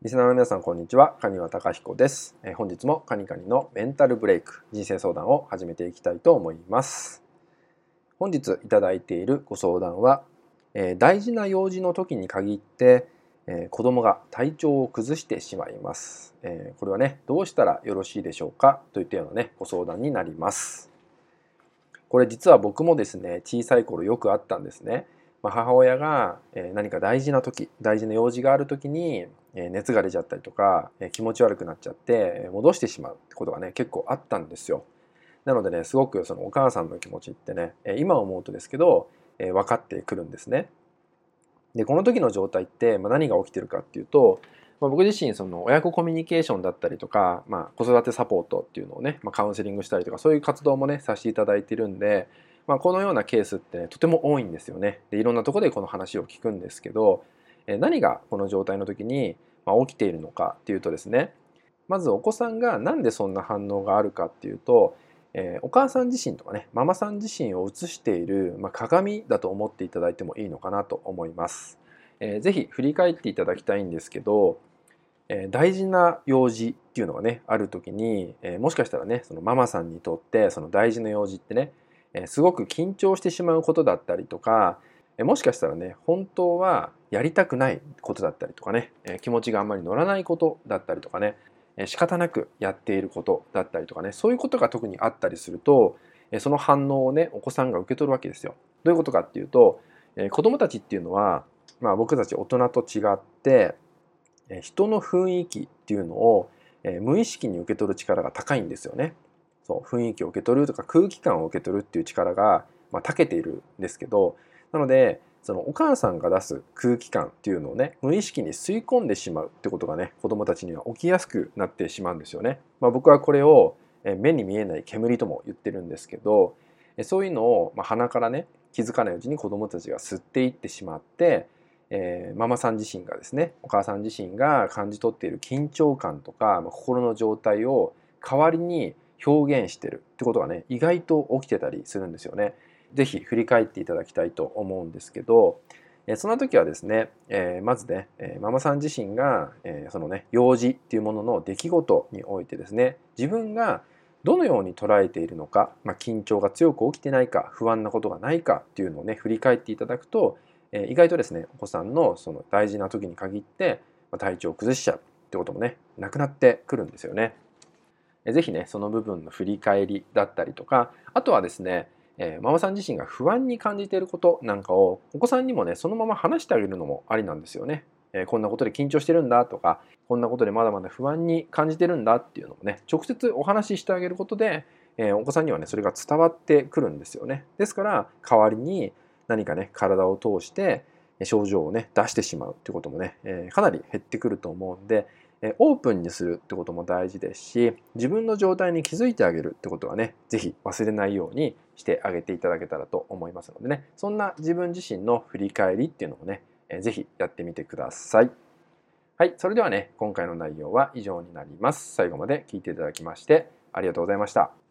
リスナーの皆さんこんにちは。蟹和隆彦です、えー、本日もカニカニのメンタルブレイク人生相談を始めていきたいと思います。本日いただいているご相談は、えー、大事な用事の時に限って、えー、子供が体調を崩してしまいます、えー、これはねどうしたらよろしいでしょうか？といったようなねご相談になります。これ実は僕もですね小さい頃よくあったんですね。まあ、母親が何か大事な時大事な用事がある時に熱が出ちゃったりとか気持ち悪くなっちゃって戻してしまうってことがね結構あったんですよ。なのでねすごくそのお母さんの気持ちってね今思うとですけど分かってくるんですね。でこの時の状態って何が起きてるかっていうと、まあ、僕自身その親子コミュニケーションだったりとか、まあ、子育てサポートっていうのをね、まあ、カウンセリングしたりとかそういう活動もねさせていただいてるんでまあ、このようなケースって、ね、とても多いんですよね。でいろんなとこでこの話を聞くんですけど、え何がこの状態の時に、ま起きているのかっていうとですねまずお子さんが何でそんな反応があるかっていうと、えー、お母さん自身とかねママさん自身を映している、まあ、鏡だと思っていただいてもいいのかなと思います。えー、ぜひ振り返っていただきたいんですけど、えー、大事な用事っていうのがねある時に、えー、もしかしたらねそのママさんにとってその大事な用事ってねすごく緊張してしまうことだったりとかもしかしたらね本当はやりたくないことだったりとかね気持ちがあんまり乗らないことだったりとかね仕方なくやっていることだったりとかねそういうことが特にあったりするとその反応をねお子さんが受け取るわけですよ。どういうことかっていうと子供たちっていうのは、まあ、僕たち大人と違って人の雰囲気っていうのを無意識に受け取る力が高いんですよね。そう雰囲気を受け取るとか空気感を受け取るっていう力が、まあ、長けているんですけどなのでそのお母さんが出す空気感っていうのをね無意識に吸い込んでしまうってことがね子どもたちには起きやすくなってしまうんですよね。まあ、僕はこれを目に見えない煙とも言ってるんですけどそういうのを鼻からね気づかないうちに子どもたちが吸っていってしまって、えー、ママさん自身がですねお母さん自身が感じ取っている緊張感とか、まあ、心の状態を代わりに表現してるってことがね意外と起きてたりするんですよね。是非振り返っていただきたいと思うんですけどその時はですね、え、まずね、え、ママさん自身が、え、そのね幼児っていうものの出来事においてですね自分がどのように捉えているのか、まあ、緊張が強く起きてないか不安なことがないかっていうのをね振り返っていただくと、え、意外とですねお子さんのその大事な時に限って、ま、体調を崩しちゃうってこともねなくなってくるんですよね。ぜひね、その部分の振り返りだったりとか、あとはですね、えー、ママさん自身が不安に感じていることなんかをお子さんにもね、そのまま話してあげるのもありなんですよね。えー、こんなことで緊張してるんだとか、こんなことでまだまだ不安に感じてるんだっていうのもね、直接お話ししてあげることで、えー、お子さんにはね、それが伝わってくるんですよね。ですから、代わりに何かね、体を通して症状をね、出してしまうっていうこともね、えかなり減ってくると思うんで、オープンにするってことも大事ですし自分の状態に気づいてあげるってことはね是非忘れないようにしてあげていただけたらと思いますのでねそんな自分自身の振り返りっていうのをね是非やってみてください。はい、それではね今回の内容は以上になります。最後まで聞いていただきましてありがとうございました。